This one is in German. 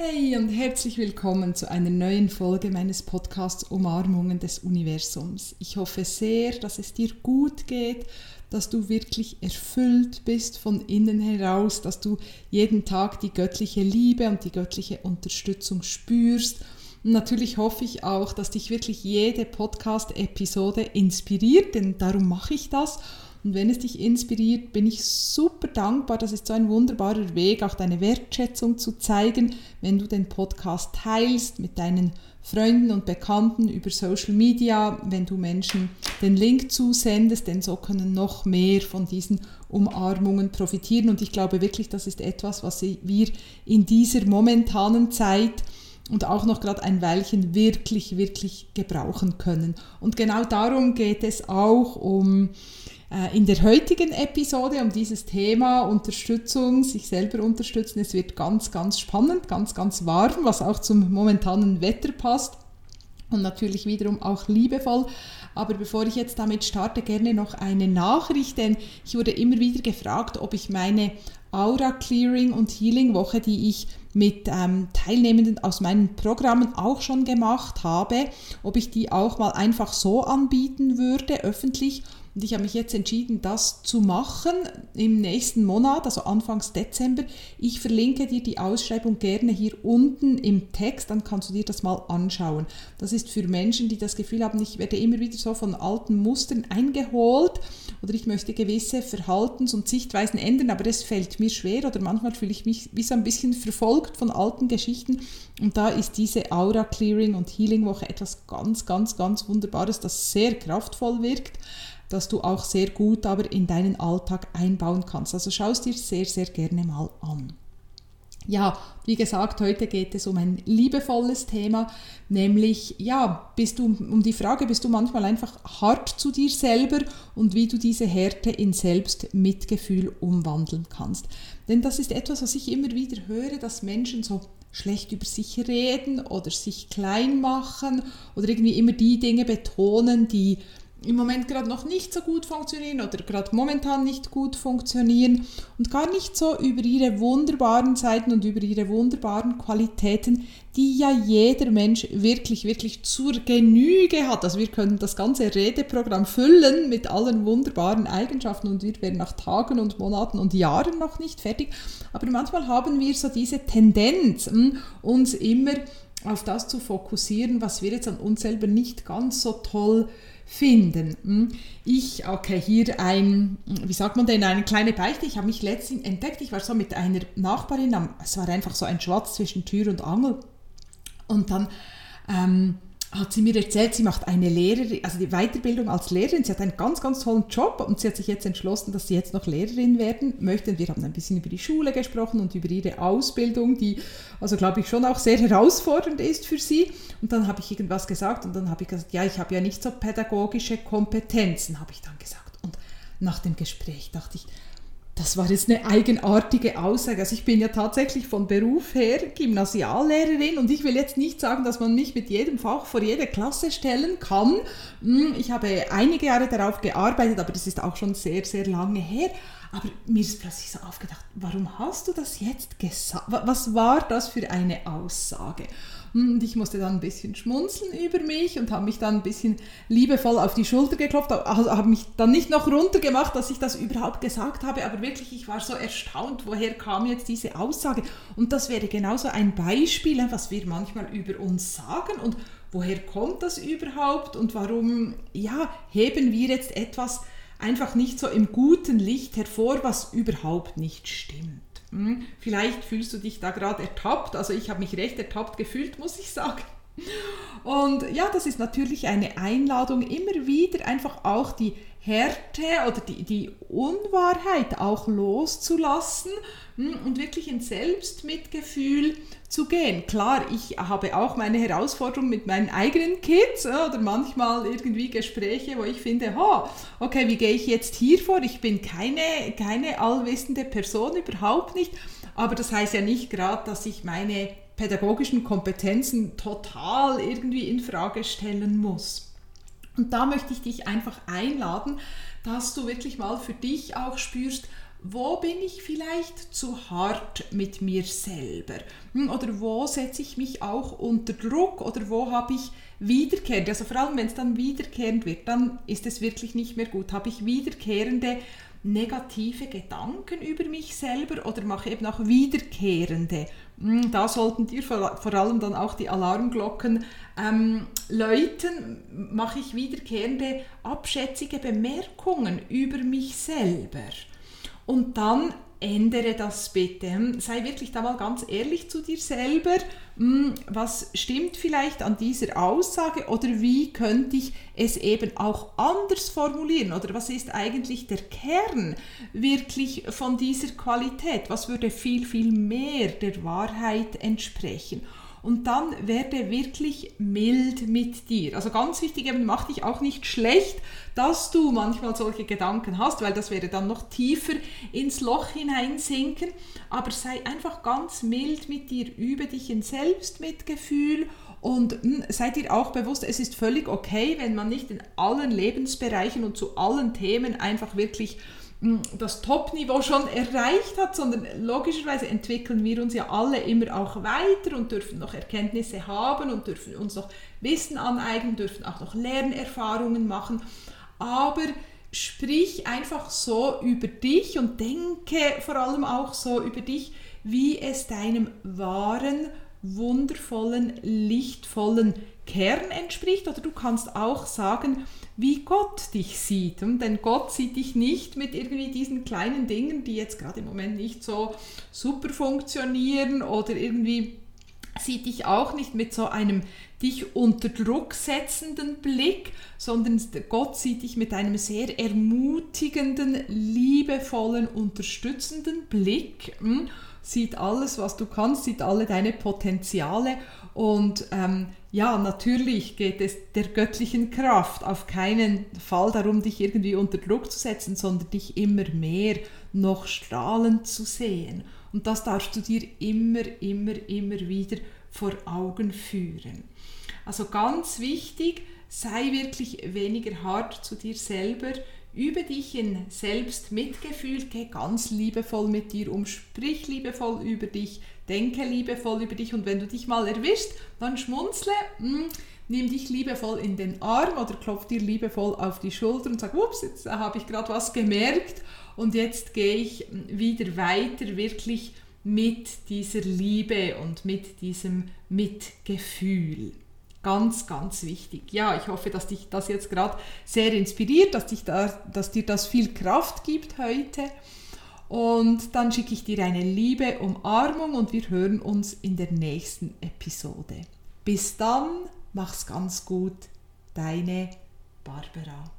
Hey und herzlich willkommen zu einer neuen Folge meines Podcasts Umarmungen des Universums. Ich hoffe sehr, dass es dir gut geht, dass du wirklich erfüllt bist von innen heraus, dass du jeden Tag die göttliche Liebe und die göttliche Unterstützung spürst. Und natürlich hoffe ich auch, dass dich wirklich jede Podcast-Episode inspiriert, denn darum mache ich das und wenn es dich inspiriert, bin ich super dankbar. Das ist so ein wunderbarer Weg, auch deine Wertschätzung zu zeigen, wenn du den Podcast teilst mit deinen Freunden und Bekannten über Social Media, wenn du Menschen den Link zusendest, denn so können noch mehr von diesen Umarmungen profitieren. Und ich glaube wirklich, das ist etwas, was wir in dieser momentanen Zeit und auch noch gerade ein Weilchen wirklich, wirklich gebrauchen können. Und genau darum geht es auch um in der heutigen Episode um dieses Thema Unterstützung, sich selber unterstützen. Es wird ganz, ganz spannend, ganz, ganz warm, was auch zum momentanen Wetter passt und natürlich wiederum auch liebevoll. Aber bevor ich jetzt damit starte, gerne noch eine Nachricht, denn ich wurde immer wieder gefragt, ob ich meine Aura Clearing und Healing Woche, die ich mit ähm, Teilnehmenden aus meinen Programmen auch schon gemacht habe, ob ich die auch mal einfach so anbieten würde, öffentlich und ich habe mich jetzt entschieden, das zu machen im nächsten Monat, also Anfangs Dezember. Ich verlinke dir die Ausschreibung gerne hier unten im Text, dann kannst du dir das mal anschauen. Das ist für Menschen, die das Gefühl haben, ich werde immer wieder so von alten Mustern eingeholt oder ich möchte gewisse Verhaltens- und Sichtweisen ändern, aber es fällt mir schwer oder manchmal fühle ich mich wie so ein bisschen verfolgt von alten Geschichten. Und da ist diese Aura Clearing und Healing Woche etwas ganz, ganz, ganz Wunderbares, das sehr kraftvoll wirkt das du auch sehr gut aber in deinen Alltag einbauen kannst. Also schau es dir sehr, sehr gerne mal an. Ja, wie gesagt, heute geht es um ein liebevolles Thema, nämlich ja, bist du um die Frage, bist du manchmal einfach hart zu dir selber und wie du diese Härte in Selbstmitgefühl umwandeln kannst. Denn das ist etwas, was ich immer wieder höre, dass Menschen so schlecht über sich reden oder sich klein machen oder irgendwie immer die Dinge betonen, die im Moment gerade noch nicht so gut funktionieren oder gerade momentan nicht gut funktionieren und gar nicht so über ihre wunderbaren Seiten und über ihre wunderbaren Qualitäten, die ja jeder Mensch wirklich, wirklich zur Genüge hat. Also wir können das ganze Redeprogramm füllen mit allen wunderbaren Eigenschaften und wir werden nach Tagen und Monaten und Jahren noch nicht fertig. Aber manchmal haben wir so diese Tendenz, uns immer auf das zu fokussieren, was wir jetzt an uns selber nicht ganz so toll finden. Hm? Ich, okay, hier ein, wie sagt man denn, eine kleine Beichte. Ich habe mich letztens entdeckt, ich war so mit einer Nachbarin, es war einfach so ein Schwarz zwischen Tür und Angel. Und dann ähm, hat sie mir erzählt, sie macht eine Lehrerin, also die Weiterbildung als Lehrerin. Sie hat einen ganz, ganz tollen Job und sie hat sich jetzt entschlossen, dass sie jetzt noch Lehrerin werden möchte. Wir haben ein bisschen über die Schule gesprochen und über ihre Ausbildung, die, also glaube ich, schon auch sehr herausfordernd ist für sie. Und dann habe ich irgendwas gesagt und dann habe ich gesagt, ja, ich habe ja nicht so pädagogische Kompetenzen, habe ich dann gesagt. Und nach dem Gespräch dachte ich, das war jetzt eine eigenartige Aussage. Also ich bin ja tatsächlich von Beruf her Gymnasiallehrerin und ich will jetzt nicht sagen, dass man mich mit jedem Fach vor jede Klasse stellen kann. Hm, ich habe einige Jahre darauf gearbeitet, aber das ist auch schon sehr, sehr lange her. Aber mir ist plötzlich so aufgedacht, warum hast du das jetzt gesagt? Was war das für eine Aussage? Und ich musste dann ein bisschen schmunzeln über mich und habe mich dann ein bisschen liebevoll auf die Schulter geklopft, also habe mich dann nicht noch runtergemacht, dass ich das überhaupt gesagt habe, aber wirklich, ich war so erstaunt, woher kam jetzt diese Aussage. Und das wäre genauso ein Beispiel, was wir manchmal über uns sagen und woher kommt das überhaupt und warum, ja, heben wir jetzt etwas einfach nicht so im guten Licht hervor, was überhaupt nicht stimmt. Hm, vielleicht fühlst du dich da gerade ertappt. Also ich habe mich recht ertappt gefühlt, muss ich sagen. Und ja, das ist natürlich eine Einladung, immer wieder einfach auch die Härte oder die, die Unwahrheit auch loszulassen hm, und wirklich in Selbstmitgefühl zu gehen. Klar, ich habe auch meine Herausforderungen mit meinen eigenen Kids oder manchmal irgendwie Gespräche, wo ich finde, oh, okay, wie gehe ich jetzt hier vor? Ich bin keine, keine allwissende Person, überhaupt nicht. Aber das heißt ja nicht gerade, dass ich meine pädagogischen Kompetenzen total irgendwie in Frage stellen muss. Und da möchte ich dich einfach einladen, dass du wirklich mal für dich auch spürst, wo bin ich vielleicht zu hart mit mir selber? Hm, oder wo setze ich mich auch unter Druck? Oder wo habe ich wiederkehrend, also vor allem wenn es dann wiederkehrend wird, dann ist es wirklich nicht mehr gut. Habe ich wiederkehrende negative Gedanken über mich selber oder mache eben auch wiederkehrende. Hm, da sollten dir vor allem dann auch die Alarmglocken ähm, läuten. Mache ich wiederkehrende abschätzige Bemerkungen über mich selber. Und dann ändere das bitte. Sei wirklich da mal ganz ehrlich zu dir selber. Hm, was stimmt vielleicht an dieser Aussage oder wie könnte ich es eben auch anders formulieren? Oder was ist eigentlich der Kern wirklich von dieser Qualität? Was würde viel, viel mehr der Wahrheit entsprechen? Und dann werde wirklich mild mit dir. Also ganz wichtig, eben mach dich auch nicht schlecht, dass du manchmal solche Gedanken hast, weil das wäre dann noch tiefer ins Loch hineinsinken, aber sei einfach ganz mild mit dir, übe dich in Selbstmitgefühl und mh, hm, sei dir auch bewusst, es ist völlig okay, wenn man nicht in allen Lebensbereichen und zu allen Themen einfach wirklich das Top-Niveau schon erreicht hat, sondern logischerweise entwickeln wir uns ja alle immer auch weiter und dürfen noch Erkenntnisse haben und dürfen uns noch Wissen aneignen, dürfen auch noch Lernerfahrungen machen. Aber sprich einfach so über dich und denke vor allem auch so über dich, wie es deinem wahren, wundervollen, lichtvollen Kern entspricht. Oder du kannst auch sagen, wie Gott dich sieht. Denn Gott sieht dich nicht mit irgendwie diesen kleinen Dingen, die jetzt gerade im Moment nicht so super funktionieren oder irgendwie sieht dich auch nicht mit so einem dich unter Druck setzenden Blick, sondern Gott sieht dich mit einem sehr ermutigenden, liebevollen, unterstützenden Blick, hm? Sieht alles, was du kannst, sieht alle deine Potenziale und ähm, ja, natürlich geht es der göttlichen Kraft auf keinen Fall darum, dich irgendwie unter Druck zu setzen, sondern dich immer mehr noch strahlend zu sehen. Und das darfst du dir immer, immer, immer wieder vor Augen führen. Also ganz wichtig, sei wirklich weniger hart zu dir selber, übe dich in Selbstmitgefühl, geh ganz liebevoll mit dir um, sprich liebevoll über dich, denke liebevoll über dich und wenn du dich mal erwischst, dann schmunzle, mh, hm, nimm dich liebevoll in den Arm oder klopf dir liebevoll auf die Schulter und sag, ups, jetzt habe ich gerade was gemerkt und jetzt gehe ich wieder weiter wirklich mit dieser Liebe und mit diesem Mitgefühl. Ganz, ganz wichtig. Ja, ich hoffe, dass dich das jetzt gerade sehr inspiriert, dass, dich da, dass dir das viel Kraft gibt heute. Und dann schicke ich dir eine liebe Umarmung und wir hören uns in der nächsten Episode. Bis dann, mach's ganz gut. Deine Barbara.